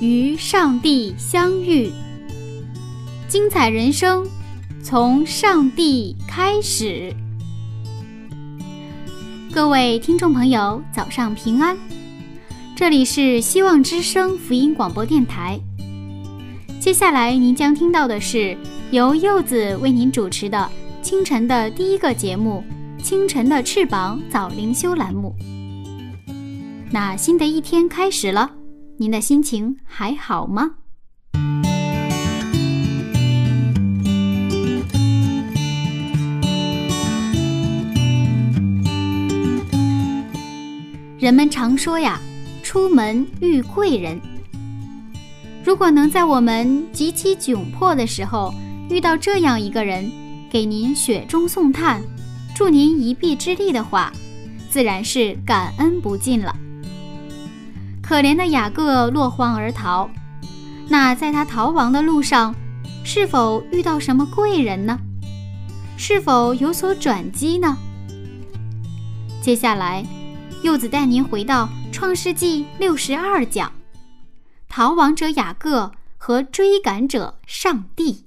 与上帝相遇，精彩人生从上帝开始。各位听众朋友，早上平安，这里是希望之声福音广播电台。接下来您将听到的是由柚子为您主持的清晨的第一个节目《清晨的翅膀》早灵修栏目。那新的一天开始了。您的心情还好吗？人们常说呀，出门遇贵人。如果能在我们极其窘迫的时候遇到这样一个人，给您雪中送炭，助您一臂之力的话，自然是感恩不尽了。可怜的雅各落荒而逃，那在他逃亡的路上，是否遇到什么贵人呢？是否有所转机呢？接下来，柚子带您回到创世纪六十二讲，逃亡者雅各和追赶者上帝。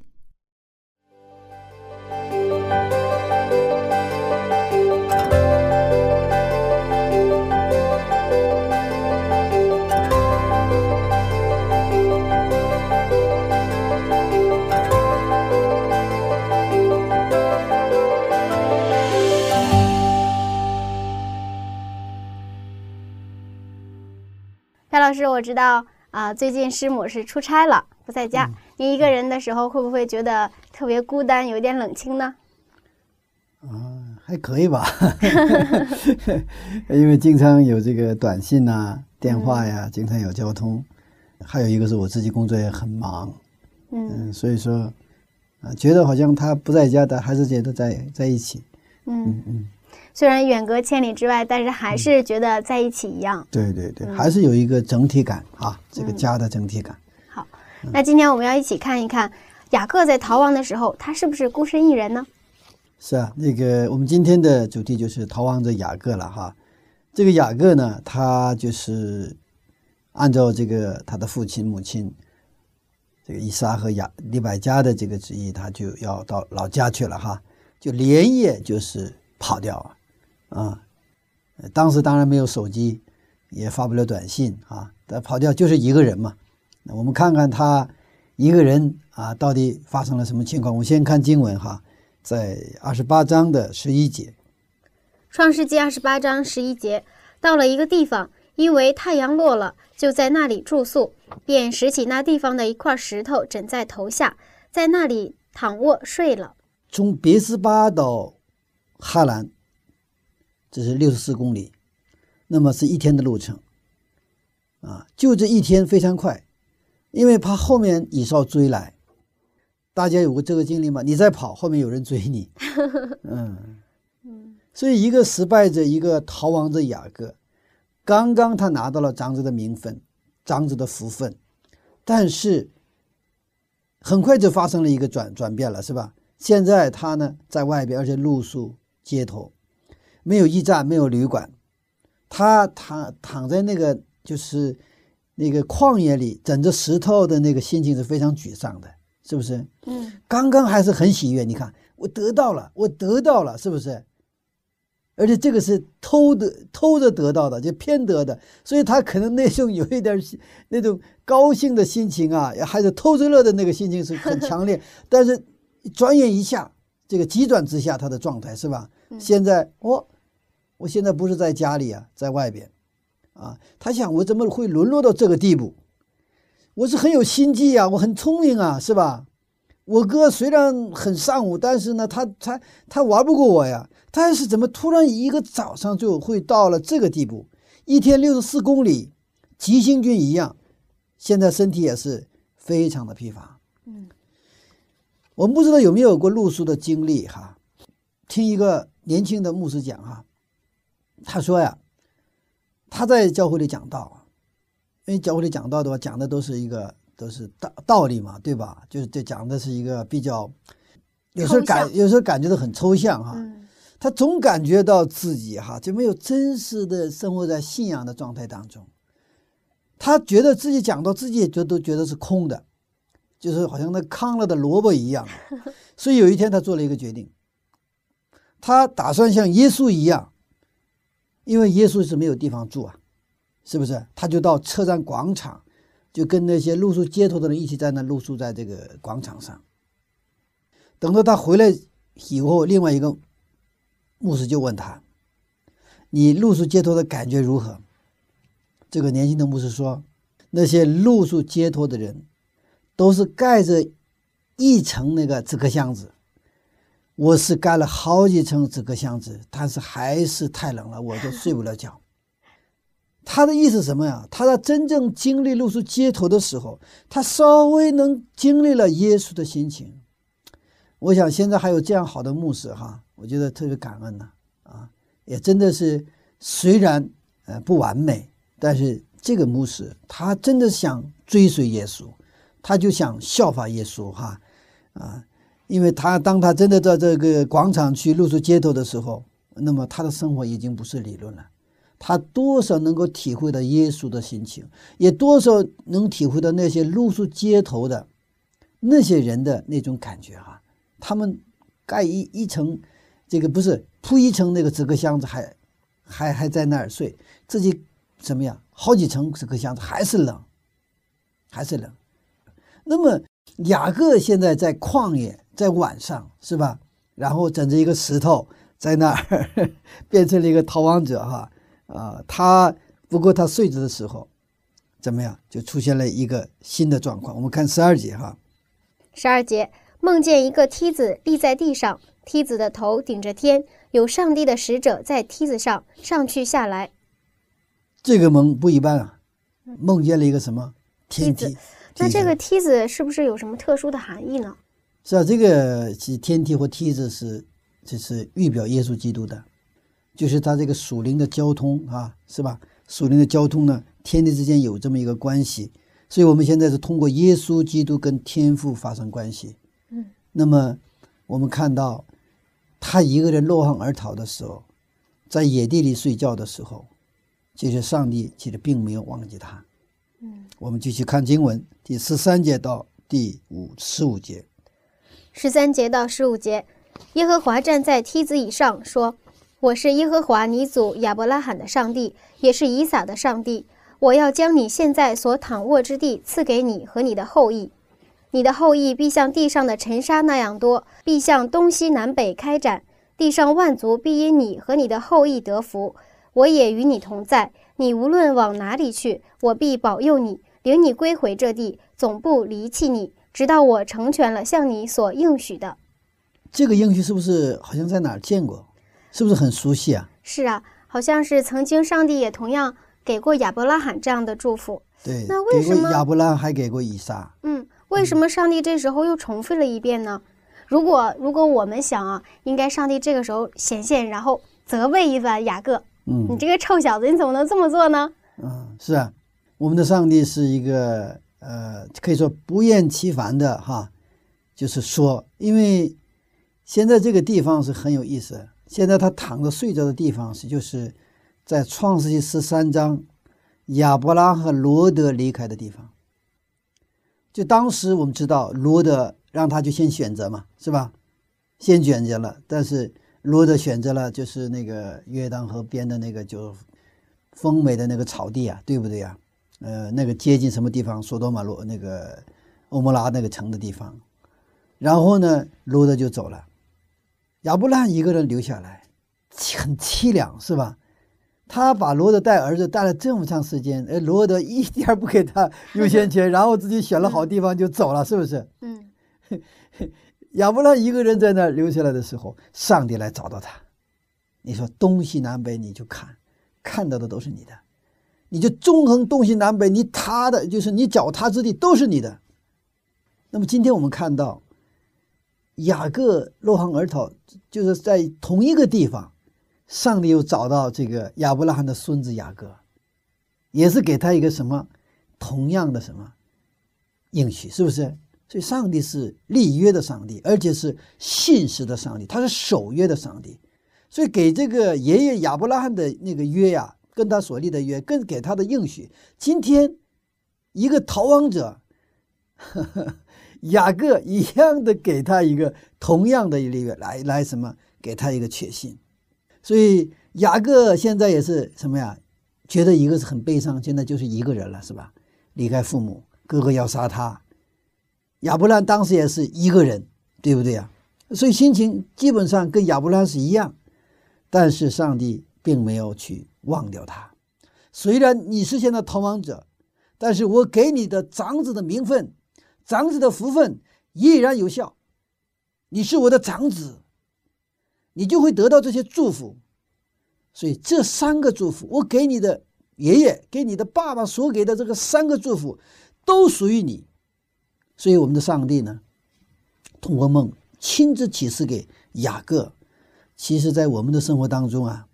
戴老师，我知道啊，最近师母是出差了，不在家。您一个人的时候，会不会觉得特别孤单，有点冷清呢？啊，还可以吧，因为经常有这个短信呐、电话呀，经常有交通。还有一个是我自己工作也很忙，嗯，所以说啊，觉得好像他不在家，但还是觉得在在一起。嗯嗯。虽然远隔千里之外，但是还是觉得在一起一样。对对对，还是有一个整体感啊，这个家的整体感。好，那今天我们要一起看一看雅各在逃亡的时候，他是不是孤身一人呢？是啊，那个我们今天的主题就是逃亡者雅各了哈。这个雅各呢，他就是按照这个他的父亲母亲这个伊莎和雅利百加的这个旨意，他就要到老家去了哈，就连夜就是跑掉啊。啊，当时当然没有手机，也发不了短信啊。他跑掉就是一个人嘛。那我们看看他一个人啊，到底发生了什么情况？我们先看经文哈，在二十八章的十一节，《创世纪》二十八章十一节，到了一个地方，因为太阳落了，就在那里住宿，便拾起那地方的一块石头枕在头下，在那里躺卧睡了。从别斯巴到哈兰。这是六十四公里，那么是一天的路程，啊，就这一天非常快，因为怕后面以少追来。大家有过这个经历吗？你在跑，后面有人追你，嗯嗯，所以一个失败者，一个逃亡者雅各，刚刚他拿到了长子的名分，长子的福分，但是很快就发生了一个转转变了，是吧？现在他呢在外边，而且露宿街头。没有驿站，没有旅馆，他躺躺在那个就是那个旷野里，枕着石头的那个心情是非常沮丧的，是不是？嗯。刚刚还是很喜悦，你看我得到了，我得到了，是不是？而且这个是偷的，偷着得到的，就偏得的，所以他可能那种有一点那种高兴的心情啊，还是偷着乐的那个心情是很强烈。但是转眼一下，这个急转直下，他的状态是吧？现在我。我现在不是在家里啊，在外边，啊，他想我怎么会沦落到这个地步？我是很有心计啊，我很聪明啊，是吧？我哥虽然很善武，但是呢，他他他玩不过我呀。但是怎么突然一个早上就会到了这个地步？一天六十四公里，急行军一样，现在身体也是非常的疲乏。嗯，我们不知道有没有过露宿的经历哈？听一个年轻的牧师讲哈，他说呀，他在教会里讲道，因为教会里讲道的话，讲的都是一个都是道道理嘛，对吧？就是这讲的是一个比较，有时候感有时候感觉到很抽象哈。嗯他总感觉到自己哈就没有真实的生活在信仰的状态当中，他觉得自己讲到自己也觉都觉得是空的，就是好像那糠了的萝卜一样。所以有一天他做了一个决定，他打算像耶稣一样，因为耶稣是没有地方住啊，是不是？他就到车站广场，就跟那些露宿街头的人一起在那露宿在这个广场上。等到他回来以后，另外一个牧师就问他：“你露宿街头的感觉如何？”这个年轻的牧师说：“那些露宿街头的人，都是盖着一层那个纸壳箱子，我是盖了好几层纸壳箱子，但是还是太冷了，我都睡不了觉。”他的意思是什么呀？他在真正经历露宿街头的时候，他稍微能经历了耶稣的心情。我想现在还有这样好的牧师哈，我觉得特别感恩呢啊，也真的是虽然呃不完美，但是这个牧师他真的想追随耶稣，他就想效法耶稣哈啊，因为他当他真的到这个广场去露宿街头的时候，那么他的生活已经不是理论了，他多少能够体会到耶稣的心情，也多少能体会到那些露宿街头的那些人的那种感觉哈。他们盖一一层，这个不是铺一层那个纸壳箱子还，还还在那儿睡，自己怎么样？好几层纸壳箱子还是冷，还是冷。那么雅各现在在旷野，在晚上是吧？然后枕着一个石头在那儿，变成了一个逃亡者哈啊！他不过他睡着的时候，怎么样？就出现了一个新的状况。我们看十二节哈。十二节，梦见一个梯子立在地上，梯子的头顶着天，有上帝的使者在梯子上上去下来。这个梦不一般啊，梦见了一个什么天梯梯？那这个梯子是不是有什么特殊的含义呢？是啊，这个是天梯或梯子是，这是预表耶稣基督的，就是他这个属灵的交通啊，是吧？属灵的交通呢，天地之间有这么一个关系，所以我们现在是通过耶稣基督跟天父发生关系。嗯，那么我们看到他一个人落荒而逃的时候，在野地里睡觉的时候，其实上帝其实并没有忘记他。嗯，我们继续看经文第十三节到第五十五节。十三节到十五节，耶和华站在梯子以上，说：“我是耶和华你祖亚伯拉罕的上帝，也是以撒的上帝。我要将你现在所躺卧之地赐给你和你的后裔，你的后裔必像地上的尘沙那样多，必向东西南北开展。地上万族必因你和你的后裔得福。我也与你同在，你无论往哪里去，我必保佑你，领你归回这地，总不离弃你。”直到我成全了向你所应许的。这个应许是不是好像在哪儿见过？是不是很熟悉啊？是啊，好像是曾经上帝也同样给过亚伯拉罕这样的祝福。对，那为什么亚伯拉罕还给过以撒？嗯，为什么上帝这时候又重复了一遍呢？如果如果我们想啊，应该上帝这个时候显现，然后责备一番雅各，嗯你嗯这个臭小子，你怎么能这么做呢？嗯，是啊，我们的上帝是一个呃，可以说不厌其烦的哈，就是说，因为现在这个地方是很有意思。现在他躺着睡着的地方是就是在创世纪十三章亚伯拉和罗德离开的地方。就当时我们知道罗德让他就先选择嘛，是吧？先选择了，但是罗德选择了就是那个约旦河边的那个就丰美的那个草地啊，对不对呀、呃，那个接近什么地方？索多玛罗那个欧摩拉那个城的地方。然后呢，罗德就走了，亚伯拉罕一个人留下来，很凄凉，是吧？他把罗德带儿子带了这么长时间，哎，罗德一点不给他优先权，然后自己选了好地方就走了，是不是？嗯，亚伯拉一个人在那儿留下来的时候，上帝来找到他。你说东西南北你就看，看到的都是你的，你就纵横东西南北，你踏的就是你脚踏之地都是你的。那么今天我们看到雅各落荒而逃，就是在同一个地方，上帝又找到这个亚伯拉罕的孙子雅各，也是给他一个什么同样的什么应许，是不是？所以上帝是立约的上帝，而且是信实的上帝，他是守约的上帝。所以给这个爷爷亚伯拉罕的那个约呀，跟他所立的约，跟给他的应许，今天一个逃亡者，呵 呵雅各一样的给他一个同样的一个，来来什么，给他一个确信。所以雅各现在也是什么呀？觉得一个是很悲伤，现在就是一个人了，是吧？离开父母，哥哥要杀他。亚伯兰当时也是一个人，对不对呀？所以心情基本上跟亚伯兰是一样。但是上帝并没有去忘掉他。虽然你是现在逃亡者，但是我给你的长子的名分、长子的福分依然有效。你是我的长子，你就会得到这些祝福。所以这三个祝福，我给你的爷爷、给你的爸爸所给的这个三个祝福，都属于你。所以我们的上帝呢，通过梦亲自启示给雅各。其实，在我们的生活当中啊，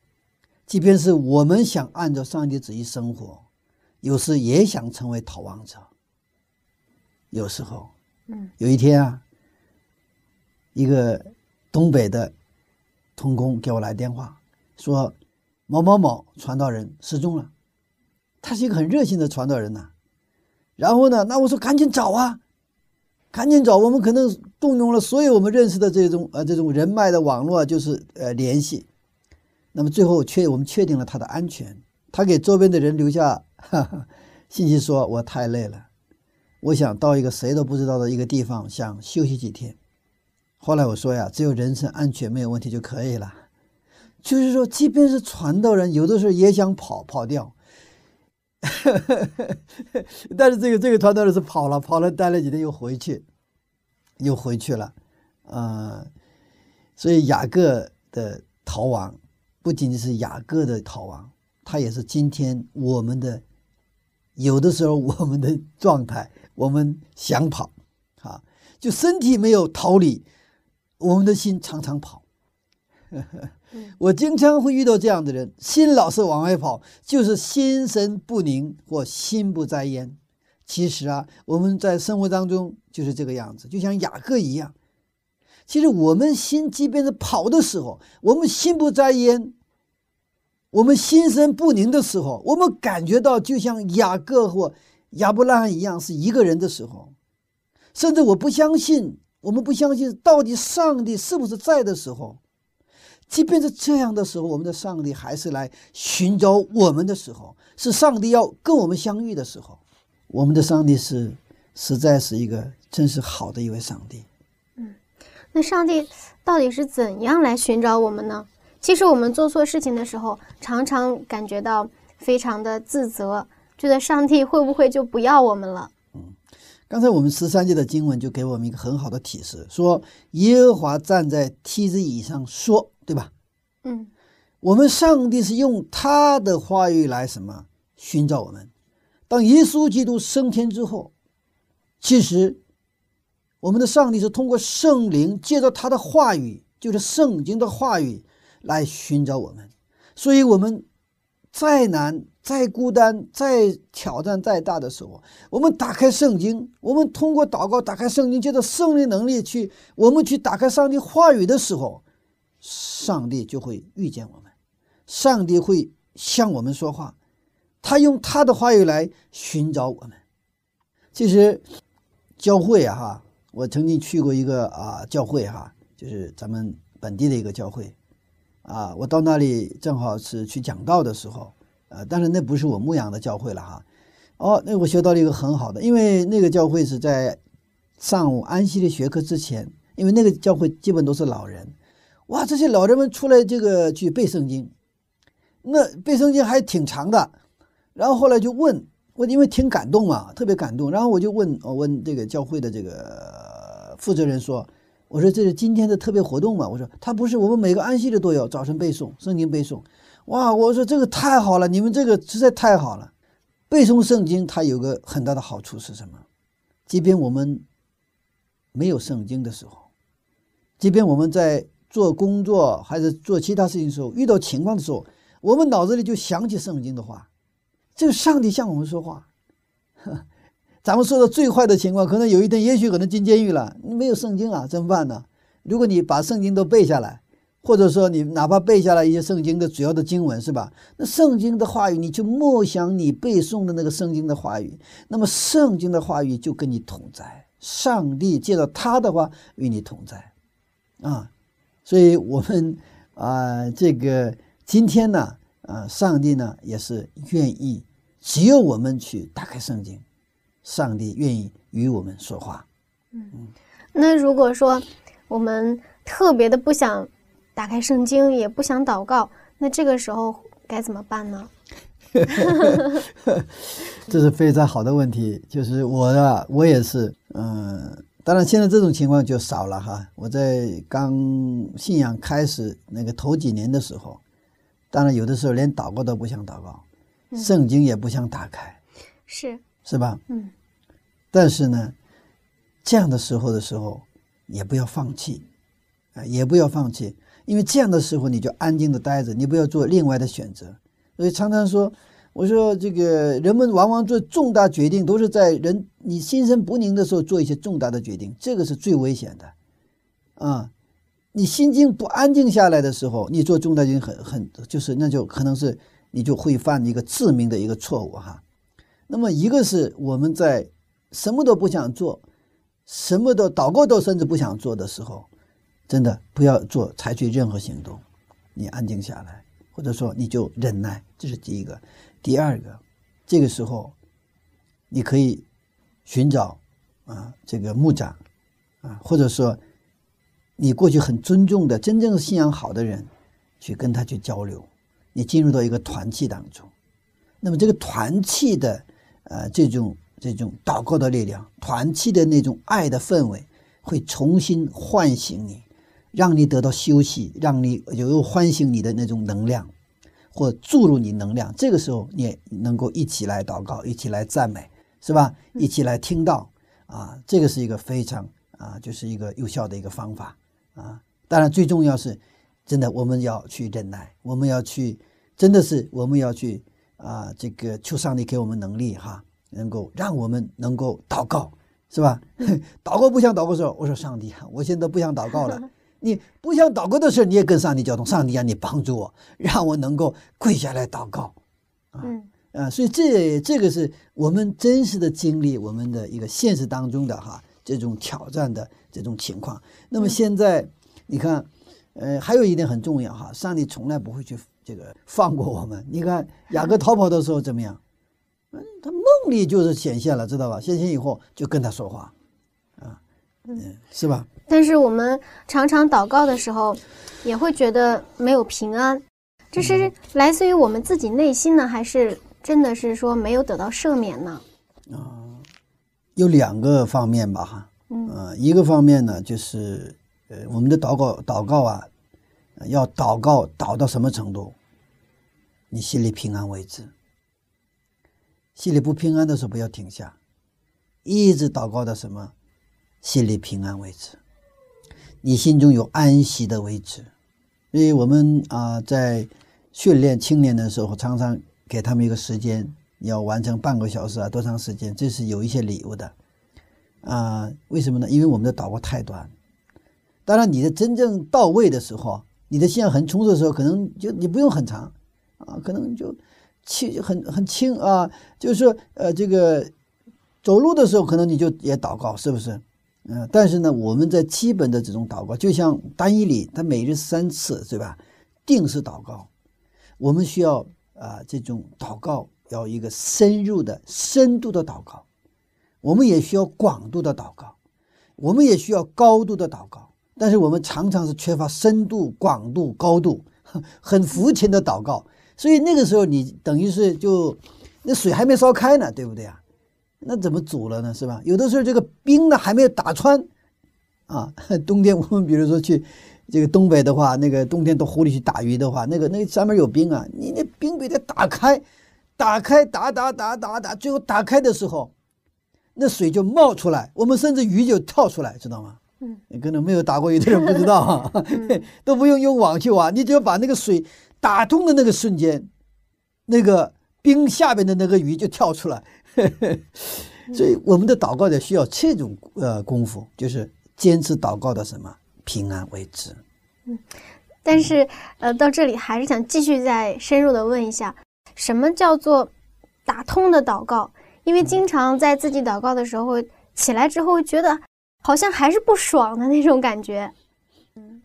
即便是我们想按照上帝旨意生活，有时也想成为逃亡者。有时候，嗯，有一天啊，一个东北的童工给我来电话，说某某某传道人失踪了。他是一个很热心的传道人呐。然后呢，那我说赶紧找啊。赶紧找，我们可能动用了所有我们认识的这种呃这种人脉的网络，就是呃联系。那么最后确我们确定了他的安全，他给周边的人留下哈哈 信息说：“我太累了，我想到一个谁都不知道的一个地方，想休息几天。”后来我说呀，只有人身安全没有问题就可以了。就是说，即便是传道人，有的时候也想跑跑掉。但是这个这个团队是跑了，跑了待了几天又回去，又回去了，啊，所以雅各的逃亡不仅仅是雅各的逃亡，他也是今天我们的有的时候我们的状态，我们想跑，啊，就身体没有逃离，我们的心常常跑。我经常会遇到这样的人，心老是往外跑，就是心神不宁或心不在焉。其实啊，我们在生活当中就是这个样子，就像雅各一样。其实我们心即便是跑的时候，我们心不在焉，我们心神不宁的时候，我们感觉到就像雅各或亚伯拉罕一样是一个人的时候，甚至我不相信，我们不相信到底上帝是不是在的时候。即便是这样的时候，我们的上帝还是来寻找我们的时候，是上帝要跟我们相遇的时候。我们的上帝是实在是一个真是好的一位上帝。嗯，那上帝到底是怎样来寻找我们呢？其实我们做错事情的时候，常常感觉到非常的自责，觉得上帝会不会就不要我们了？嗯，刚才我们十三节的经文就给我们一个很好的提示，说耶和华站在梯子椅上说。对吧？嗯，我们上帝是用他的话语来什么寻找我们？当耶稣基督升天之后，其实我们的上帝是通过圣灵，借着他的话语，就是圣经的话语来寻找我们。所以，我们再难、再孤单、再挑战再大的时候，我们打开圣经，我们通过祷告打开圣经，借着圣灵能力去，我们去打开上帝话语的时候。上帝就会遇见我们，上帝会向我们说话，他用他的话语来寻找我们。其实，教会啊，哈，我曾经去过一个啊教会哈，就是咱们本地的一个教会，啊，我到那里正好是去讲道的时候，呃，但是那不是我牧养的教会了哈。哦，那我学到了一个很好的，因为那个教会是在上午安息的学科之前，因为那个教会基本都是老人。哇，这些老人们出来这个去背圣经，那背圣经还挺长的。然后后来就问我，因为挺感动嘛，特别感动。然后我就问，我问这个教会的这个负责人说：“我说这是今天的特别活动嘛？”我说：“他不是，我们每个安息日都有早晨背诵圣经背诵。”哇，我说这个太好了，你们这个实在太好了。背诵圣经它有个很大的好处是什么？即便我们没有圣经的时候，即便我们在做工作还是做其他事情的时候，遇到情况的时候，我们脑子里就想起圣经的话，这个上帝向我们说话。咱们说的最坏的情况，可能有一天，也许可能进监狱了，没有圣经啊，怎么办呢？如果你把圣经都背下来，或者说你哪怕背下来一些圣经的主要的经文，是吧？那圣经的话语，你就默想你背诵的那个圣经的话语，那么圣经的话语就跟你同在，上帝借着他的话与你同在，啊，所以我们啊，这个今天呢，啊，上帝呢也是愿意，只有我们去打开圣经。上帝愿意与我们说话。嗯，那如果说我们特别的不想打开圣经，也不想祷告，那这个时候该怎么办呢？这是非常好的问题。就是我啊，我也是，嗯，当然现在这种情况就少了哈。我在刚信仰开始那个头几年的时候，当然有的时候连祷告都不想祷告，圣经也不想打开，是是吧？嗯。但是呢，这样的时候的时候，也不要放弃，啊，也不要放弃，因为这样的时候你就安静的待着，你不要做另外的选择。所以常常说，我说这个人们往往做重大决定，都是在人你心神不宁的时候做一些重大的决定，这个是最危险的，啊，你心境不安静下来的时候，你做重大决定很很就是那就可能是你就会犯一个致命的一个错误哈。那么一个是我们在。什么都不想做，什么都祷告都甚至不想做的时候，真的不要做，采取任何行动，你安静下来，或者说你就忍耐，这是第一个。第二个，这个时候你可以寻找啊这个牧长啊，或者说你过去很尊重的、真正信仰好的人，去跟他去交流，你进入到一个团契当中，那么这个团契的呃这种。这种祷告的力量，团契的那种爱的氛围，会重新唤醒你，让你得到休息，让你有唤醒你的那种能量，或注入你能量。这个时候，你也能够一起来祷告，一起来赞美，是吧？一起来听到啊，这个是一个非常啊，就是一个有效的一个方法啊。当然，最重要是，真的我们要去忍耐，我们要去，真的是我们要去啊，这个求上帝给我们能力哈。能够让我们能够祷告，是吧？祷告不想祷告的时候，我说上帝啊，我现在不想祷告了。你不想祷告的时候，你也跟上帝交通，上帝啊，你帮助我，让我能够跪下来祷告。嗯啊，所以这这个是我们真实的经历，我们的一个现实当中的哈这种挑战的这种情况。那么现在你看，呃，还有一点很重要哈，上帝从来不会去这个放过我们。你看雅各逃跑的时候怎么样？嗯，他梦里就是显现了，知道吧？显现以后就跟他说话，啊，嗯，是吧？但是我们常常祷告的时候，也会觉得没有平安，这是来自于我们自己内心呢，还是真的是说没有得到赦免呢？啊，有两个方面吧，哈，嗯，一个方面呢，就是呃，我们的祷告祷告啊，要祷告祷到什么程度，你心里平安为止。心里不平安的时候，不要停下，一直祷告到什么，心里平安为止。你心中有安息的为止。所以我们啊，在训练青年的时候，常常给他们一个时间，要完成半个小时啊，多长时间？这是有一些理由的啊。为什么呢？因为我们的祷告太短。当然，你的真正到位的时候，你的信仰很充足的时候，可能就你不用很长啊，可能就。轻很很轻啊，就是说，呃，这个走路的时候可能你就也祷告，是不是？嗯，但是呢，我们在基本的这种祷告，就像单一里，他每日三次，对吧？定时祷告，我们需要啊，这种祷告要一个深入的、深度的祷告，我们也需要广度的祷告，我们也需要高度的祷告，但是我们常常是缺乏深度、广度、高度，很肤浅的祷告。所以那个时候你等于是就，那水还没烧开呢，对不对啊？那怎么煮了呢？是吧？有的时候这个冰呢还没有打穿，啊，冬天我们比如说去这个东北的话，那个冬天到湖里去打鱼的话，那个那上面有冰啊，你那冰给它打开，打开打打打打打，最后打开的时候，那水就冒出来，我们甚至鱼就跳出来，知道吗？嗯，你可能没有打过鱼的人不知道啊，都不用用网去挖，你只要把那个水打通的那个瞬间，那个冰下边的那个鱼就跳出来。所以我们的祷告者需要这种呃功夫，就是坚持祷告的什么平安为止。嗯但是呃，到这里还是想继续再深入的问一下，什么叫做打通的祷告？因为经常在自己祷告的时候起来之后，觉得好像还是不爽的那种感觉。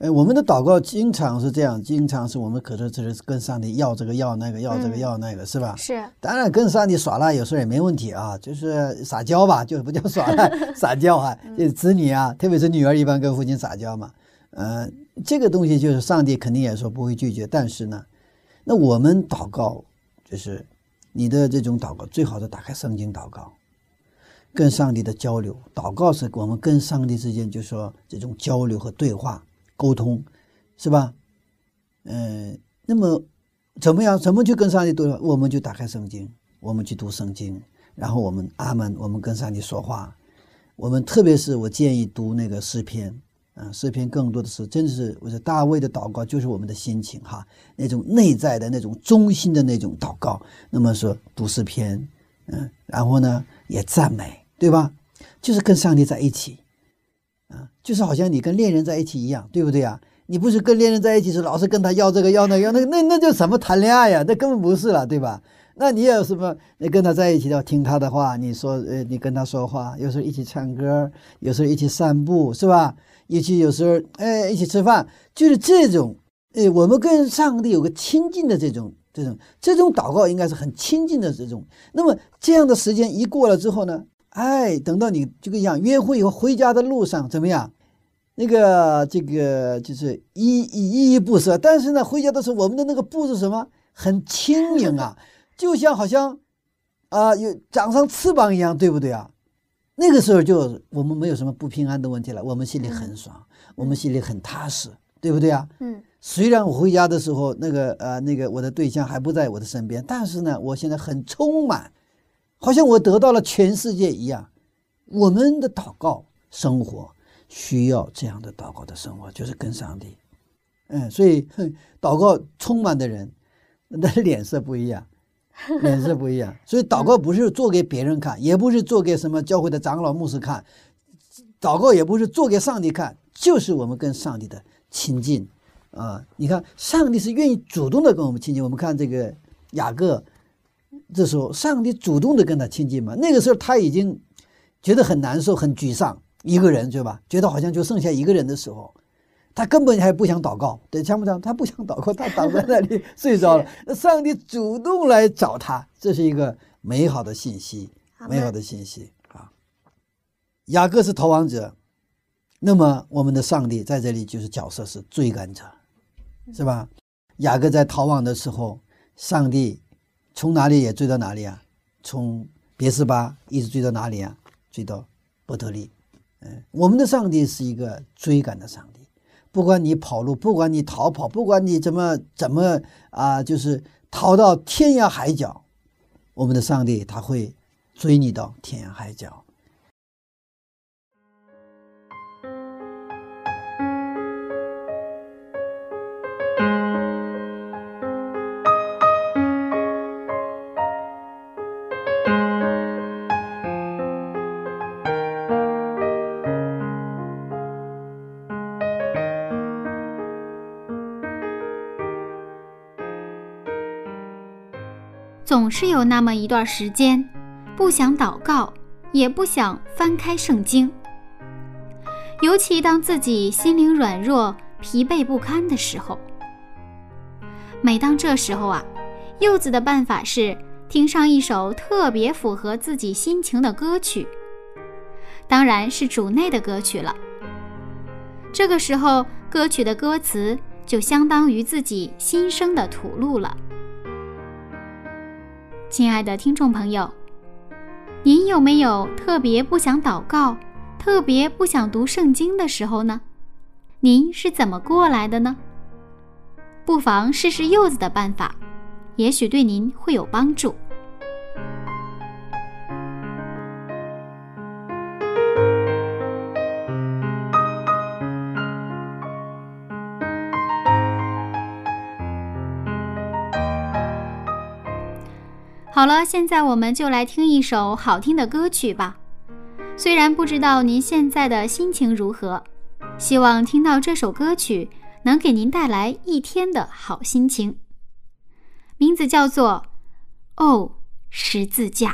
哎，我们的祷告经常是这样，经常是我们可说这是跟上帝要这个要那个，要这个嗯。要那个，是吧？是，当然跟上帝耍赖有时候也没问题啊，就是撒娇吧，就是不叫耍赖，撒娇啊，就是子女啊，特别是女儿一般跟父亲撒娇嘛。呃，这个东西就是上帝肯定也说不会拒绝，但是呢，那我们祷告就是你的这种祷告最好是打开圣经祷告，跟上帝的交流，祷告是我们跟上帝之间就说这种交流和对话沟通，是吧？嗯、那么怎么样？怎么去跟上帝对话？我们就打开圣经，我们去读圣经，然后我们阿门，我们跟上帝说话。我们特别是我建议读那个诗篇，啊，诗篇更多的是真的是我说大卫的祷告就是我们的心情哈，那种内在的那种中心的那种祷告。那么说读诗篇，嗯，然后呢也赞美，对吧？就是跟上帝在一起，就是好像你跟恋人在一起一样，对不对啊？你不是跟恋人在一起是老是跟他要这个要那个要那个，那那叫什么谈恋爱呀？那根本不是了，对吧？那你有什么？你跟他在一起要听他的话，你说呃，你跟他说话，有时候一起唱歌，有时候一起散步，是吧？一起有时候哎一起吃饭，就是这种哎，我们跟上帝有个亲近的这种这种这种祷告，应该是很亲近的这种。那么这样的时间一过了之后呢，哎，等到你这个样约会以后回家的路上怎么样？那个这个就是依依依依不舍，但是呢，回家的时候我们的那个步是什么？很轻盈啊，就像好像啊、有长上翅膀一样，对不对啊？那个时候就我们没有什么不平安的问题了，我们心里很爽，我们心里很踏实，对不对啊？嗯虽然我回家的时候，那个呃，那个我的对象还不在我的身边，但是呢，我现在很充满，好像我得到了全世界一样。我们的祷告生活需要这样的祷告的生活，就是跟上帝。嗯，所以哼祷告充满的人，那脸色不一样，脸色不一样。所以祷告不是做给别人看，也不是做给什么教会的长老牧师看，祷告也不是做给上帝看，就是我们跟上帝的亲近。啊，你看，上帝是愿意主动的跟我们亲近。我们看这个雅各，这时候上帝主动的跟他亲近嘛。那个时候他已经觉得很难受、很沮丧，一个人对吧？觉得好像就剩下一个人的时候，他根本还不想祷告，对，想不想？他不想祷告，他躺在那里 睡着了。那上帝主动来找他，这是一个美好的信息，美好的信息啊。雅各是逃亡者，那么我们的上帝在这里就是角色是追赶者。是吧？雅各在逃亡的时候，上帝从哪里也追到哪里啊？从别是巴一直追到哪里啊？追到伯特利。嗯，我们的上帝是一个追赶的上帝，不管你跑路，不管你逃跑，不管你怎么怎么啊，就是逃到天涯海角，我们的上帝他会追你到天涯海角。是有那么一段时间，不想祷告，也不想翻开圣经。尤其当自己心灵软弱、疲惫不堪的时候，每当这时候啊，柚子的办法是听上一首特别符合自己心情的歌曲，当然是主内的歌曲了。这个时候，歌曲的歌词就相当于自己心声的吐露了。亲爱的听众朋友，您有没有特别不想祷告、特别不想读圣经的时候呢？您是怎么过来的呢？不妨试试柚子的办法，也许对您会有帮助。好了，现在我们就来听一首好听的歌曲吧。虽然不知道您现在的心情如何，希望听到这首歌曲能给您带来一天的好心情。名字叫做《哦，十字架》。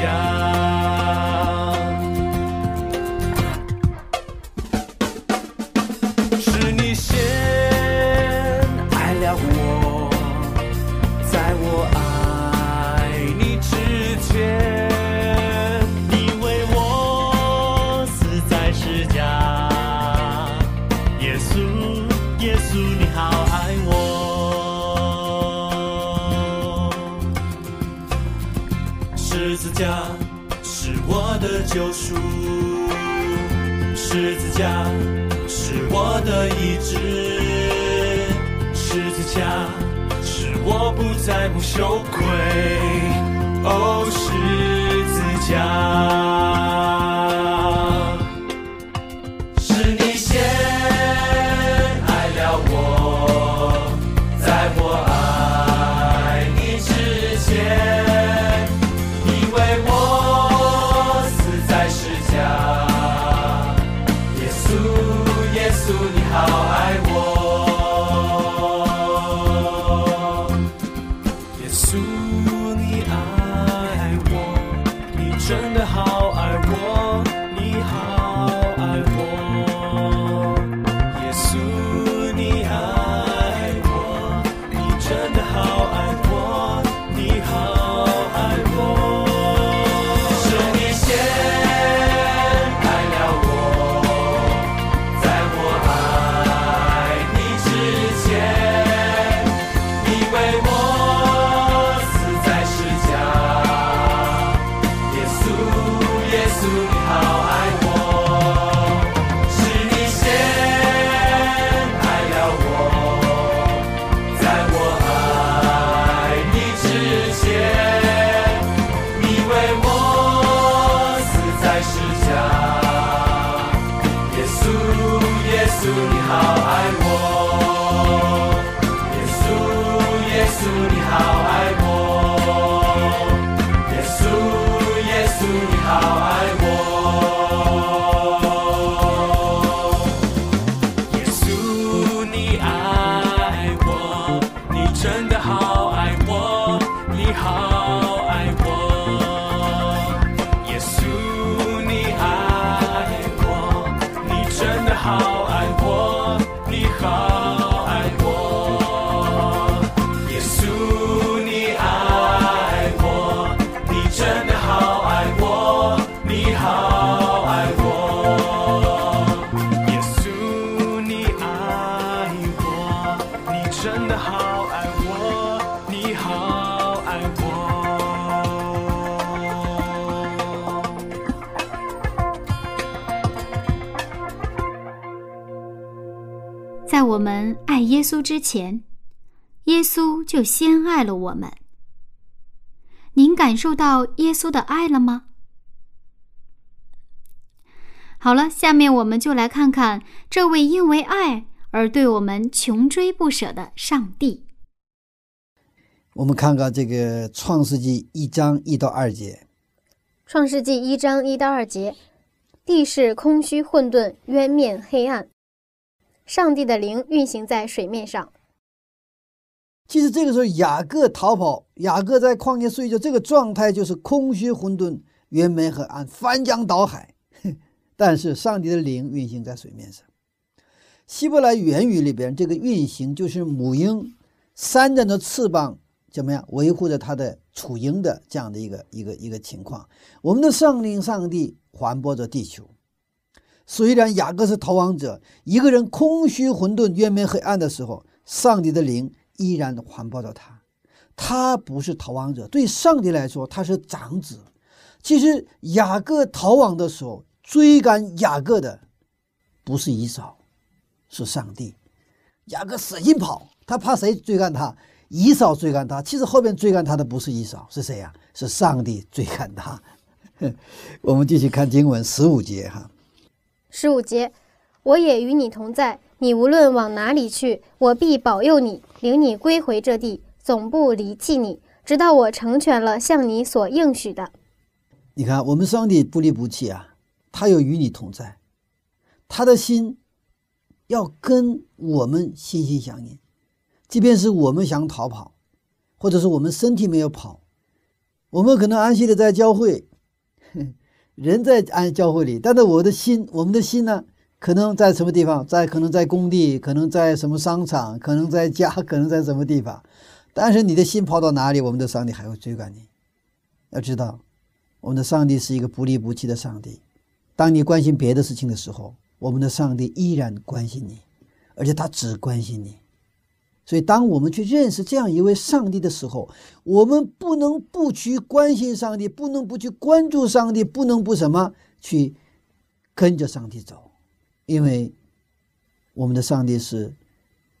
家。救赎，十字架是我的意志，十字架是我不再不羞愧。哦，十字架。们爱耶稣之前，耶稣就先爱了我们。您感受到耶稣的爱了吗？好了，下面我们就来看看这位因为爱而对我们穷追不舍的上帝。我们看看这个《创世纪》一章一到二节，《创世纪》一章一到二节，地势空虚混沌，渊面黑暗。上帝的灵运行在水面上。其实这个时候雅各逃跑，雅各在旷野睡觉，这个状态就是空虚混沌、原没和暗、翻江倒海。但是上帝的灵运行在水面上。希伯来原语里边，这个运行就是母鹰扇着的翅膀，怎么样维护着它的雏鹰的这样的一个一个一个情况。我们的圣灵上帝环抱着地球，虽然雅各是逃亡者，一个人空虚混沌、渊面黑暗的时候，上帝的灵依然环抱着他。他不是逃亡者，对上帝来说他是长子。其实雅各逃亡的时候，追赶雅各的不是以扫。是上帝，雅各使劲跑，他怕谁追赶他？以扫追赶他。其实后边追赶他的不是以扫，是谁呀？是上帝追赶他。我们继续看经文十五节哈。十五节，我也与你同在，你无论往哪里去，我必保佑你，领你归回这地，总不离弃你，直到我成全了向你所应许的。你看，我们上帝不离不弃啊，他有与你同在，他的心。要跟我们心心相印，即便是我们想逃跑，或者是我们身体没有跑，我们可能安息的在教会，人在安教会里，但是我的心，我们的心呢，可能在什么地方？在可能在工地，可能在什么商场，可能在家，可能在什么地方？但是你的心跑到哪里，我们的上帝还会追赶你。要知道，我们的上帝是一个不离不弃的上帝。当你关心别的事情的时候，我们的上帝依然关心你，而且他只关心你。所以，当我们去认识这样一位上帝的时候，我们不能不去关心上帝，不能不去关注上帝，不能不什么去跟着上帝走，因为我们的上帝是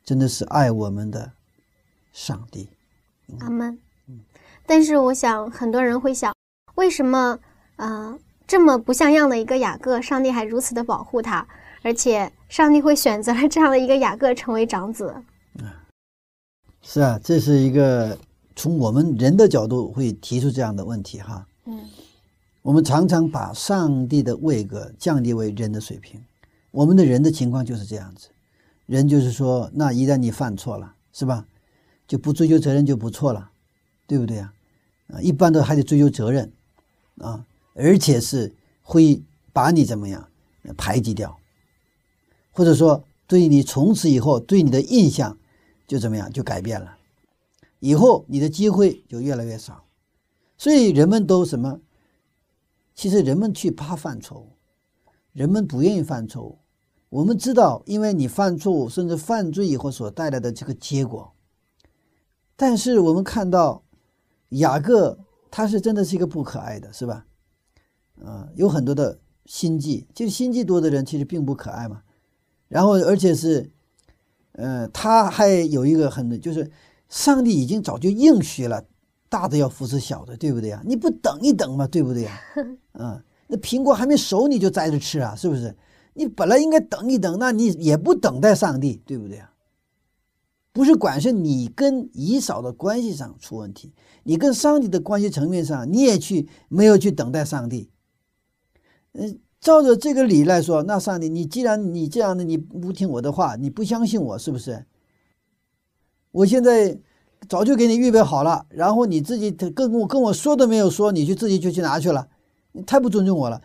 真的是爱我们的上帝。阿门。但是，我想很多人会想，为什么啊？这么不像样的一个雅各，上帝还如此的保护他，而且上帝会选择了这样的一个雅各成为长子。啊，是啊，这是一个从我们人的角度会提出这样的问题哈。嗯，我们常常把上帝的位格降低为人的水平，我们的人的情况就是这样子，人就是说，那一旦你犯错了，是吧，就不追究责任就不错了，对不对啊？啊，一般都还得追究责任，啊。而且是会把你怎么样排挤掉，或者说对你从此以后对你的印象就怎么样就改变了，以后你的机会就越来越少，所以人们都什么？其实人们去怕犯错误，人们不愿意犯错误。我们知道，因为你犯错误甚至犯罪以后所带来的这个结果。但是我们看到雅各，他是真的是一个不可爱的，是吧？啊，有很多的心计，就心计多的人其实并不可爱嘛。然后，而且是，呃，他还有一个很，就是上帝已经早就应许了，大的要扶持小的，对不对呀？你不等一等嘛，对不对呀？嗯，那苹果还没熟你就摘着吃啊，是不是？你本来应该等一等，那你也不等待上帝，对不对啊？不是管是你跟姨嫂的关系上出问题，你跟上帝的关系层面上，你也去没有去等待上帝。嗯，照着这个理来说，那上帝，你既然你这样的，你不听我的话，你不相信我，是不是？我现在早就给你预备好了，然后你自己跟我跟我说都没有说，你就自己就去拿去了，你太不尊重我了。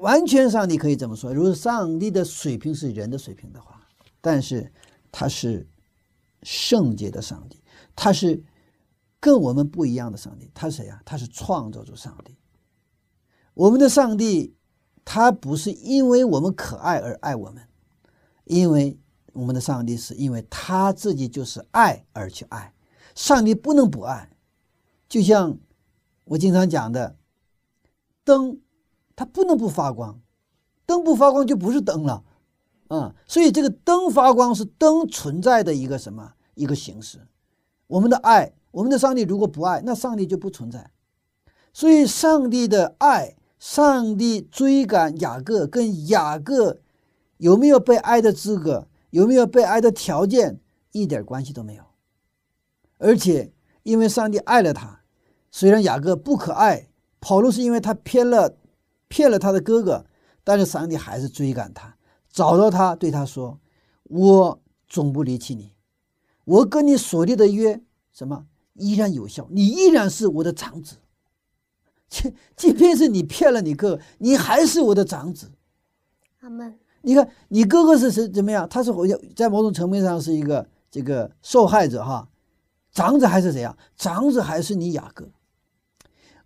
完全上帝可以这么说，如果上帝的水平是人的水平的话，但是他是圣洁的上帝，他是跟我们不一样的上帝。他是谁呀？他是创造主上帝，我们的上帝。他不是因为我们可爱而爱我们，因为我们的上帝是因为他自己就是爱而去爱。上帝不能不爱，就像我经常讲的，灯它不能不发光，灯不发光就不是灯了，啊，所以这个灯发光是灯存在的一个什么一个形式。我们的爱，我们的上帝如果不爱，那上帝就不存在。所以上帝的爱。上帝追赶雅各，跟雅各有没有被爱的资格，有没有被爱的条件，一点关系都没有。而且，因为上帝爱了他，虽然雅各不可爱，跑路是因为他骗了骗了他的哥哥，但是上帝还是追赶他，找到他，对他说：“我总不离弃你，我跟你所立的约什么依然有效，你依然是我的长子。即即便是你骗了你哥哥，你还是我的长子。阿门。你看，你哥哥是是怎么样？他是在某种层面上是一个这个受害者哈，长子还是怎样？长子还是你雅各。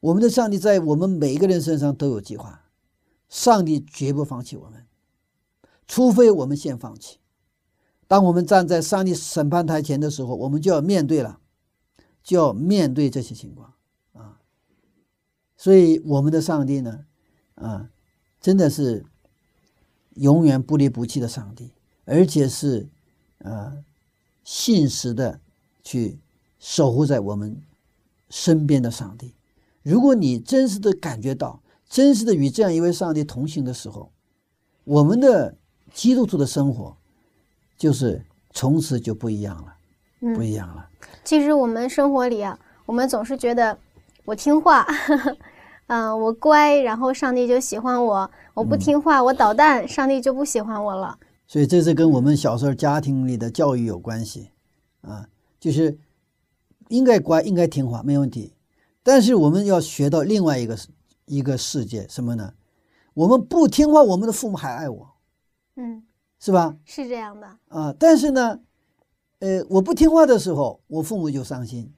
我们的上帝在我们每一个人身上都有计划，上帝绝不放弃我们，除非我们先放弃。当我们站在上帝审判台前的时候，我们就要面对了，就要面对这些情况啊。所以，我们的上帝呢，啊，真的是永远不离不弃的上帝，而且是啊，信实的去守护在我们身边的上帝。如果你真实的感觉到，真实的与这样一位上帝同行的时候，我们的基督徒的生活就是从此就不一样了，不一样了。其实我们生活里啊，我们总是觉得我听话，嗯，我乖，然后上帝就喜欢我；我不听话，我捣蛋，上帝就不喜欢我了。所以这是跟我们小时候家庭里的教育有关系啊，就是应该乖，应该听话，没问题。但是我们要学到另外一个一个世界，什么呢？我们不听话，我们的父母还爱我，嗯，是吧？是这样的啊。但是呢，呃，我不听话的时候，我父母就伤心。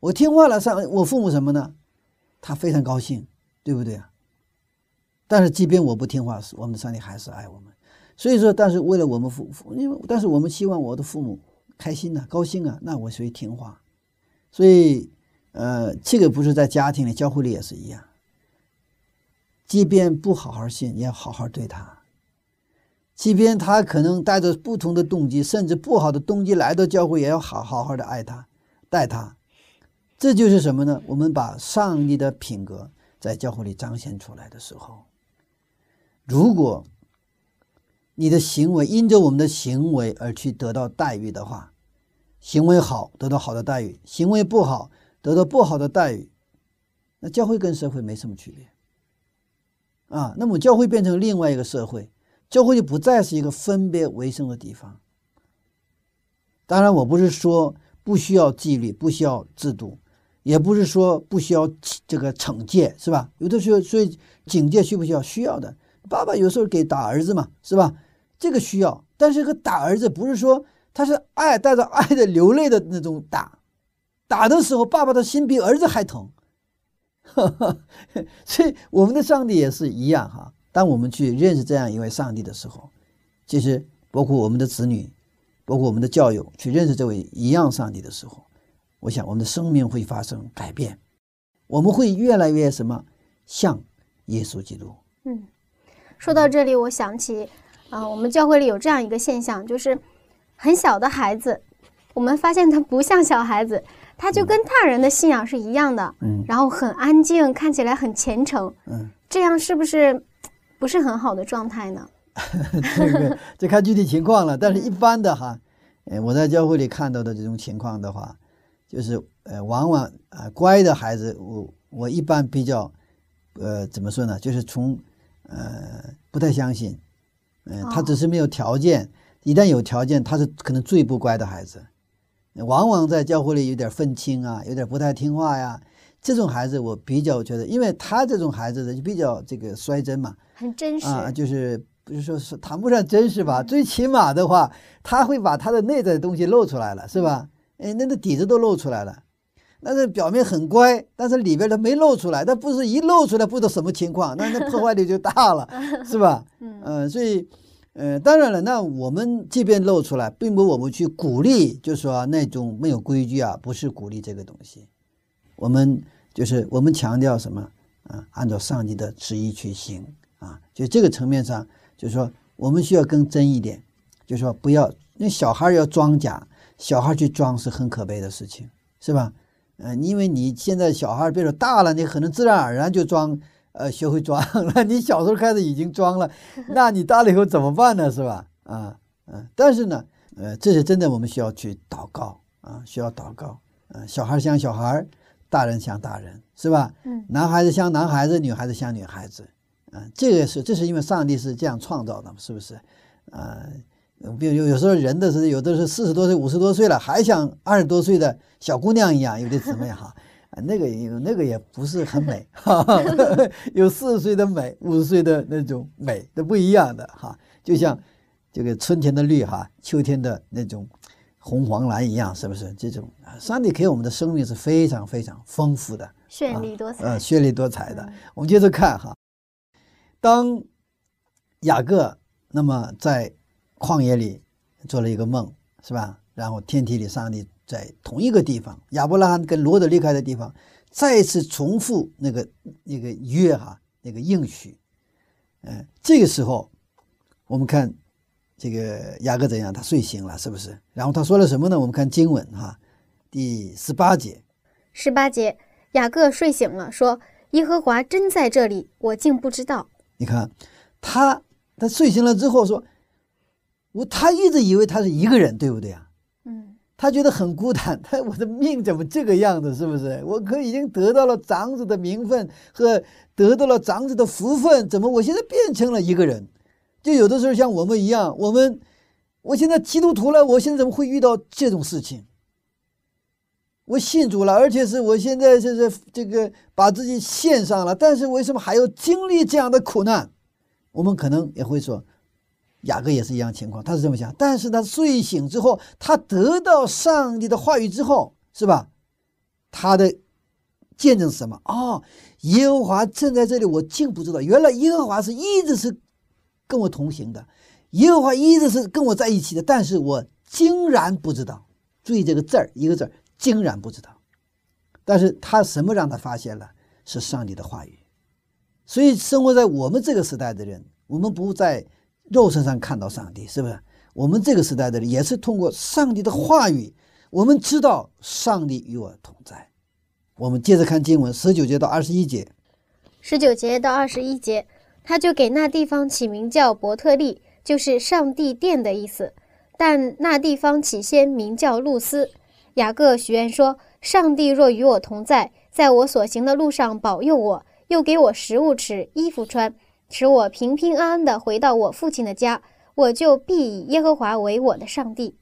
我听话了，上我父母什么呢？他非常高兴，对不对啊？但是即便我不听话，我们的上帝还是爱我们。所以说，但是为了我们父父，因为但是我们希望我的父母开心呐，高兴啊，那我所以听话，所以。呃，这个不是在家庭里、教会里也是一样。即便不好好信，也要好好对他。即便他可能带着不同的动机，甚至不好的动机来到教会，也要好好好的爱他、待他。这就是什么呢？我们把上帝的品格在教会里彰显出来的时候，如果你的行为因着我们的行为而去得到待遇的话，行为好得到好的待遇，行为不好。得到不好的待遇，那教会跟社会没什么区别啊。那么教会变成另外一个社会，教会就不再是一个分别为生的地方。当然，我不是说不需要纪律，不需要制度，也不是说不需要这个惩戒，是吧？有的时候，所以警戒需不需要？需要的。爸爸有时候给打儿子嘛，是吧？这个需要。但是，个打儿子不是说他是爱带着爱的流泪的那种打。打的时候，爸爸的心比儿子还疼，所以我们的上帝也是一样哈。当我们去认识这样一位上帝的时候，其实包括我们的子女，包括我们的教友去认识这位一样上帝的时候，我想我们的生命会发生改变，我们会越来越什么像耶稣基督。嗯，说到这里，我想起啊，我们教会里有这样一个现象，就是很小的孩子，我们发现他不像小孩子。他就跟大人的信仰是一样的，嗯，然后很安静，看起来很虔诚，嗯，这样是不是不是很好的状态呢？这个这看具体情况了，但是一般的哈，呃，我在教会里看到的这种情况的话，就是呃，往往啊乖的孩子，我我一般比较，呃，怎么说呢？就是从呃不太相信，嗯，他只是没有条件，一旦有条件，他是可能最不乖的孩子。往往在教会里有点愤青啊，有点不太听话呀。这种孩子我比较觉得，因为他这种孩子呢就比较这个率真嘛，很真实啊，就是不是说是谈不上真实吧，最起码的话，他会把他的内在的东西露出来了，是吧？哎，那个底子都露出来了，那是表面很乖，但是里边它没露出来，那不是一露出来不知道什么情况，那那破坏力就大了，是吧？嗯，所以。呃，当然了，那我们即便露出来，并不我们去鼓励，就是说那种没有规矩啊，不是鼓励这个东西。我们就是我们强调什么啊？按照上帝的旨意去行啊。就这个层面上，就是说我们需要更真一点，就是说不要那小孩要装假，小孩去装是很可悲的事情，是吧？嗯，因为你现在小孩，比如说大了，你可能自然而然就装。呃，学会装了。你小时候开始已经装了，那你大了以后怎么办呢？是吧？啊，嗯。但是呢，呃，这是真的，我们需要去祷告啊，需要祷告。嗯，小孩像小孩，大人像大人，是吧？嗯。男孩子像男孩子，女孩子像女孩子。嗯，这个是，这是因为上帝是这样创造的，是不是？呃，比如有有时候人的是有的是四十多岁、五十多岁了，还像二十多岁的小姑娘一样，有的姊妹哈，啊，那个有那个也不是很美，哈 哈，有四十岁的美，五十岁的那种美都不一样的哈，就像这个春天的绿哈，秋天的那种红黄蓝一样，是不是？这种上帝给我们的生命是非常非常丰富的，绚丽多彩。呃，绚丽多彩的。我们接着看哈，当雅各那么在旷野里做了一个梦，是吧？然后天体里上帝在同一个地方，亚伯拉罕跟罗德离开的地方，再次重复那个那个约哈，那个应许。嗯，这个时候我们看这个雅各怎样，他睡醒了，是不是？然后他说了什么呢？我们看经文哈，第十八节。十八节，雅各睡醒了，说：“耶和华真在这里，我竟不知道。”你看，他他睡醒了之后说。我他一直以为他是一个人，对不对啊？嗯，他觉得很孤单。他我的命怎么这个样子？是不是？我可已经得到了长子的名分和得到了长子的福分，怎么我现在变成了一个人？就有的时候像我们一样，我们我现在基督徒了，我现在怎么会遇到这种事情？我信主了，而且是我现在就是这个把自己献上了，但是为什么还要经历这样的苦难？我们可能也会说。雅各也是一样情况，他是这么想，但是他睡醒之后，他得到上帝的话语之后，是吧？他的见证是什么？哦，耶和华正在这里，我竟不知道，原来耶和华是一直是跟我同行的，耶和华一直是跟我在一起的，但是我竟然不知道。注意这个字儿，一个字儿，竟然不知道。但是他什么让他发现了？是上帝的话语。所以生活在我们这个时代的人，我们不在。肉身上看到上帝，是不是？我们这个时代的人也是通过上帝的话语，我们知道上帝与我同在。我们接着看经文十九节到二十一节。十九节到二十一节，他就给那地方起名叫伯特利，就是上帝殿的意思。但那地方起先名叫路斯。雅各许愿说：“上帝若与我同在，在我所行的路上保佑我，又给我食物吃，衣服穿。”使我平平安安的回到我父亲的家，我就必以耶和华为我的上帝。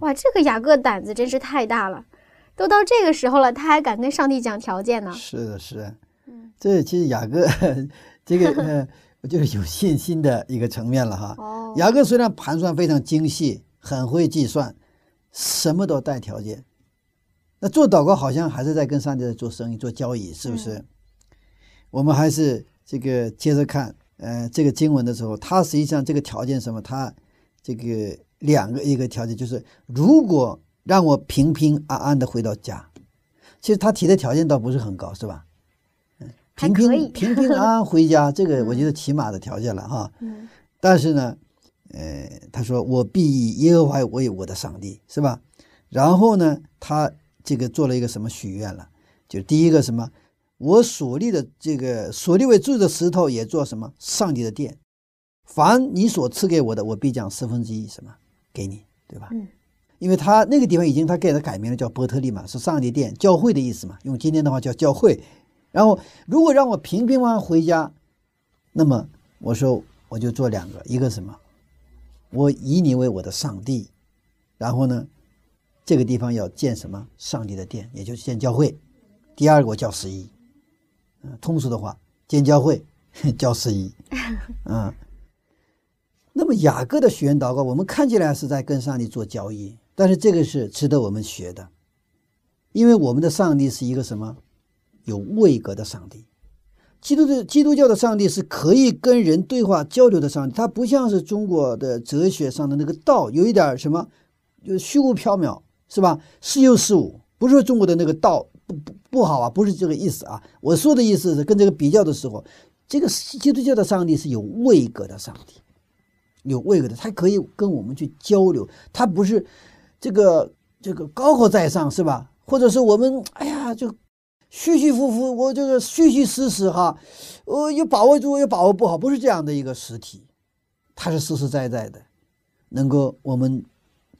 哇，这个雅各胆子真是太大了，都到这个时候了，他还敢跟上帝讲条件呢？是的，是的，这其实雅各这个呃，就是有信心的一个层面了哈。哦，雅各虽然盘算非常精细，很会计算，什么都带条件。那做祷告好像还是在跟上帝在做生意、做交易，是不是？我们还是。这个接着看，呃，这个经文的时候，他实际上这个条件什么？他这个两个一个条件就是，如果让我平平安安的回到家，其实他提的条件倒不是很高，是吧？嗯，平平平平安安回家，这个 我觉得起码的条件了哈。嗯。但是呢，呃，他说我必以耶和华为我的上帝，是吧？然后呢，他这个做了一个什么许愿了？就第一个什么？我所立的这个所立为柱的石头也做什么？上帝的殿。凡你所赐给我的，我必将四分之一什么给你，对吧？嗯。因为他那个地方已经他给他改名了，叫伯特利嘛，是上帝殿、教会的意思嘛。用今天的话叫教会。然后如果让我平平安安回家，那么我说我就做两个，一个什么？我以你为我的上帝。然后呢，这个地方要建什么？上帝的殿，也就是建教会。第二个我叫十一。嗯，通俗的话，建教会，教十一，嗯。那么雅各的许愿祷告，我们看起来是在跟上帝做交易，但是这个是值得我们学的，因为我们的上帝是一个什么？有位格的上帝。基督的基督教的上帝是可以跟人对话交流的上帝，他不像是中国的哲学上的那个道，有一点什么，就虚无缥缈，是吧？是有是无，不是中国的那个道。不不不好啊，不是这个意思啊。我说的意思是跟这个比较的时候，这个基督教的上帝是有位格的上帝，有位格的，他可以跟我们去交流，他不是这个这个高高在上是吧？或者是我们哎呀就虚虚浮浮，我这个虚虚实实哈，我有把握住又把握不好，不是这样的一个实体，他是实实在在的，能够我们。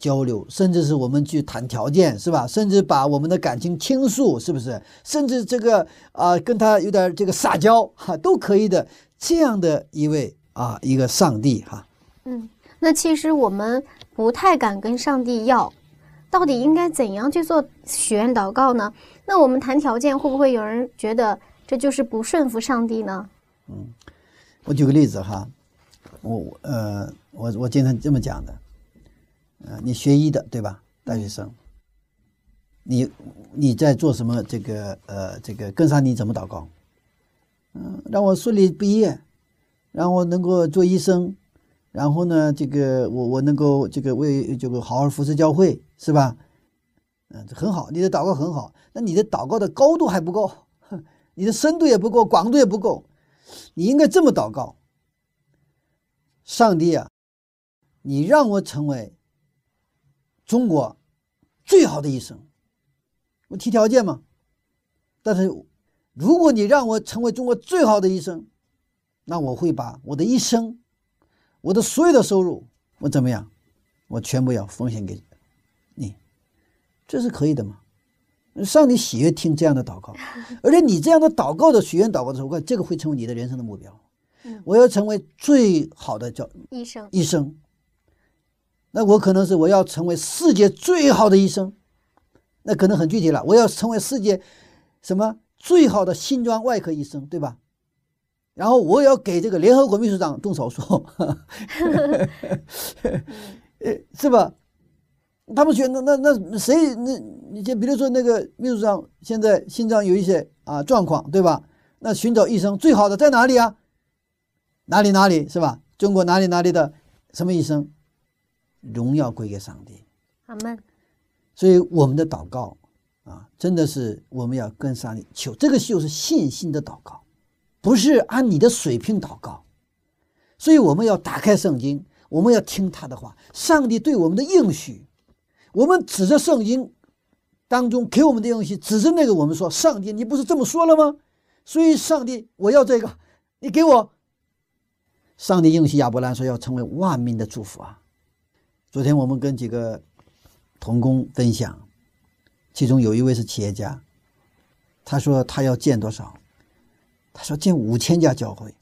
交流，甚至是我们去谈条件，是吧？甚至把我们的感情倾诉，是不是？甚至这个啊，跟他有点这个撒娇哈，都可以的。这样的一位啊，一个上帝哈。嗯，那其实我们不太敢跟上帝要，到底应该怎样去做许愿祷告呢？那我们谈条件，会不会有人觉得这就是不顺服上帝呢？嗯我举个例子哈，我我呃，我我经常这么讲的，呃，你学医的对吧？大学生，你你在做什么？这个呃，这个跟上你怎么祷告？嗯，让我顺利毕业，让我能够做医生，然后呢，这个我我能够这个为这个好好服侍教会，是吧？嗯，很好，你的祷告很好，那你的祷告的高度还不够，你的深度也不够，广度也不够。你应该这么祷告：上帝啊，你让我成为中国最好的医生。我提条件嘛，但是如果你让我成为中国最好的医生，那我会把我的一生、我的所有的收入，我怎么样，我全部要奉献给你，这是可以的吗？上帝喜悦听这样的祷告，而且你这样的祷告的许愿祷告的时候，这个会成为你的人生的目标。我要成为最好的叫医生，医生。那我可能是我要成为世界最好的医生，那可能很具体了。我要成为世界什么最好的心脏外科医生，对吧？然后我要给这个联合国秘书长动手术，是吧？他们选那那那谁那你就比如说那个秘书长现在心脏有一些啊状况，对吧？那寻找医生最好的在哪里啊？哪里哪里是吧？中国哪里哪里的什么医生？荣耀归给上帝。阿门。所以我们的祷告啊，真的是我们要跟上帝求，这个就是信心的祷告，不是按你的水平祷告。所以我们要打开圣经，我们要听他的话，上帝对我们的应许。我们指着圣经当中给我们的东西，指着那个我们说：“上帝，你不是这么说了吗？”所以，上帝，我要这个，你给我。上帝应许亚伯兰说要成为万民的祝福啊！昨天我们跟几个同工分享，其中有一位是企业家，他说他要建多少？他说建五千家教会，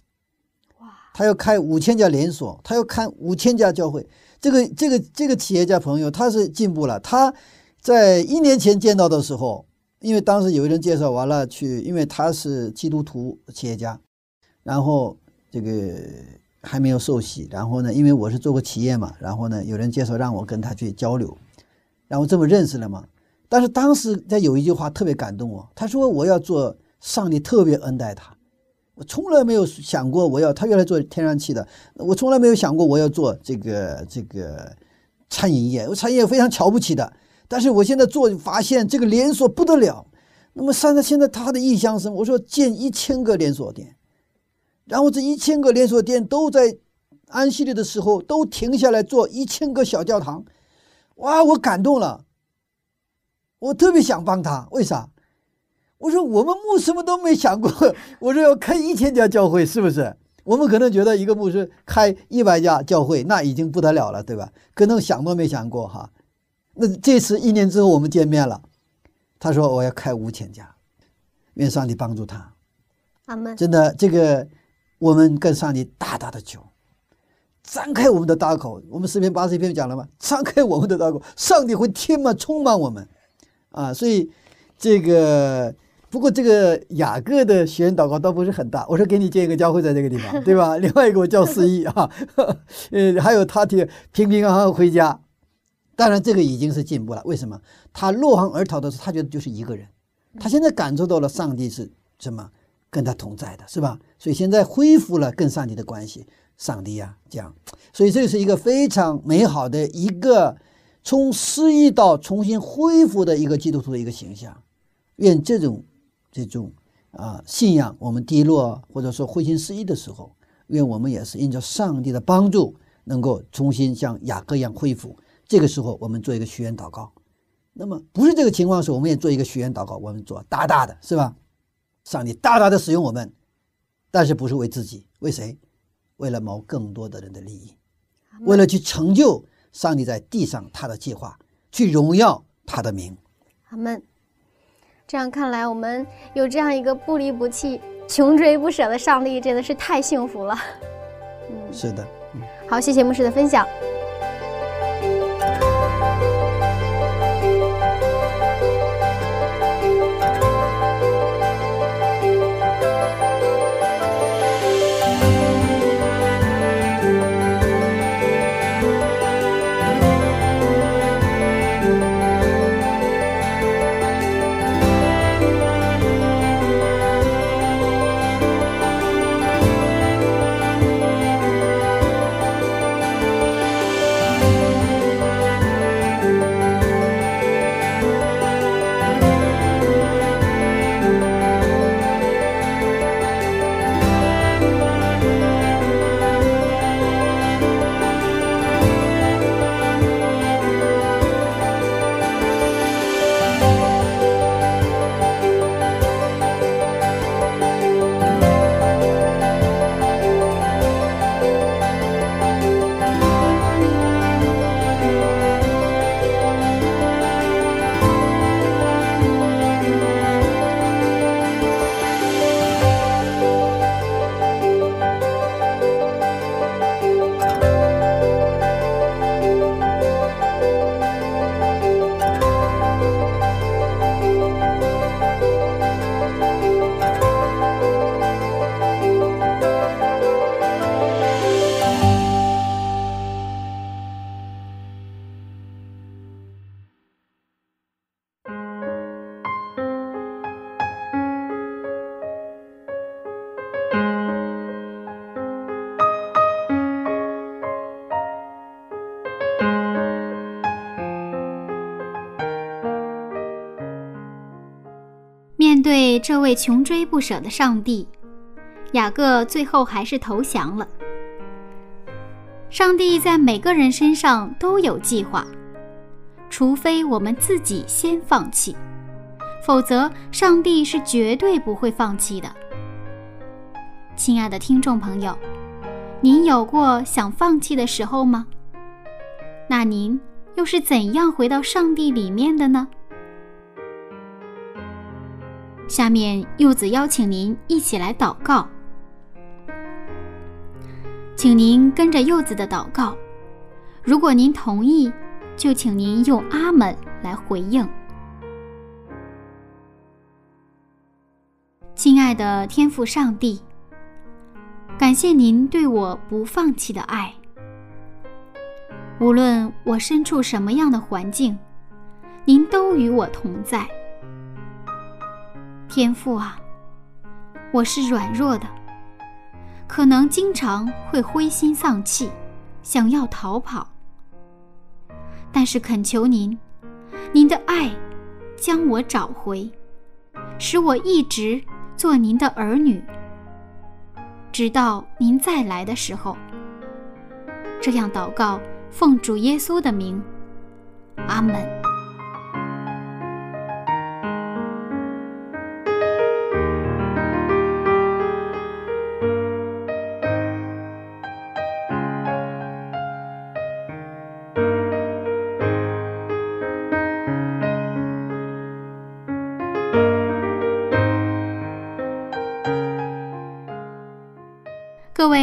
哇！他要开五千家连锁，他要开五千家教会。这个这个这个企业家朋友他是进步了。他在一年前见到的时候，因为当时有人介绍完了去，因为他是基督徒企业家，然后这个还没有受洗，然后呢，因为我是做过企业嘛，然后呢，有人介绍让我跟他去交流，然后这么认识了嘛。但是当时他有一句话特别感动我，他说我要做上帝特别恩待他。我从来没有想过我要他原来做天然气的，我从来没有想过我要做这个这个餐饮业，我餐饮业非常瞧不起的。但是我现在做发现这个连锁不得了。那么现在现在他的意向是，我说建一千个连锁店，然后这一千个连锁店都在安息日的时候都停下来做一千个小教堂。哇，我感动了，我特别想帮他，为啥？我说我们牧师们都没想过，我说要开一千家教会是不是？我们可能觉得一个牧师开一百家教会那已经不得了了，对吧？可能想都没想过哈。那这次一年之后我们见面了，他说我要开五千家，愿上帝帮助他。阿门。真的，这个我们跟上帝大大的求，张开我们的大口。我们四篇八十一篇讲了吗？张开我们的大口，上帝会填满充满我们啊！所以这个。不过这个雅各的学员祷告倒不是很大，我说给你建一个教会在这个地方，对吧？另外一个我叫四一啊，呃，还有他挺平平安安回家。当然这个已经是进步了，为什么？他落荒而逃的时候，他觉得就是一个人，他现在感受到了上帝是什么跟他同在的，是吧？所以现在恢复了跟上帝的关系，上帝呀，这样，所以这是一个非常美好的一个从失忆到重新恢复的一个基督徒的一个形象。愿这种。这种啊信仰，我们低落或者说灰心失意的时候，愿我们也是因着上帝的帮助，能够重新像雅各一样恢复。这个时候，我们做一个许愿祷告。那么不是这个情况时，我们也做一个许愿祷告。我们做大大的，是吧？上帝大大的使用我们，但是不是为自己？为谁？为了谋更多的人的利益，为了去成就上帝在地上他的计划，去荣耀他的名。阿门。这样看来，我们有这样一个不离不弃、穷追不舍的上帝，真的是太幸福了。嗯，是的。嗯好，谢谢牧师的分享。这位穷追不舍的上帝，雅各最后还是投降了。上帝在每个人身上都有计划，除非我们自己先放弃，否则上帝是绝对不会放弃的。亲爱的听众朋友，您有过想放弃的时候吗？那您又是怎样回到上帝里面的呢？下面柚子邀请您一起来祷告，请您跟着柚子的祷告。如果您同意，就请您用“阿门”来回应。亲爱的天父上帝，感谢您对我不放弃的爱。无论我身处什么样的环境，您都与我同在。天父啊，我是软弱的，可能经常会灰心丧气，想要逃跑。但是恳求您，您的爱将我找回，使我一直做您的儿女，直到您再来的时候。这样祷告，奉主耶稣的名，阿门。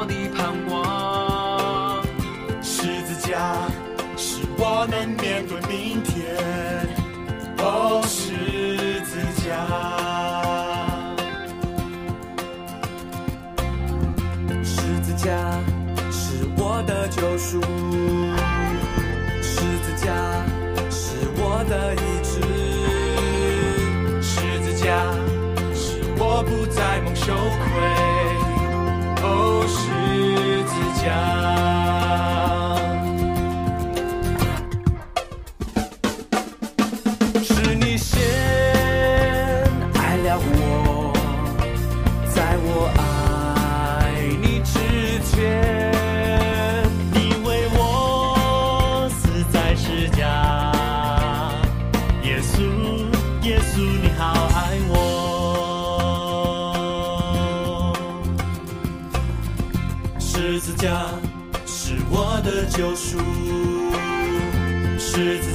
我的盼望，十字架是我能面对明天。哦，十字架，十字架是我的救赎，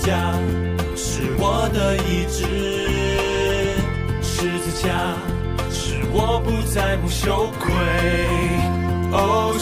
架是我的意志，十字架是我不再不羞愧。哦，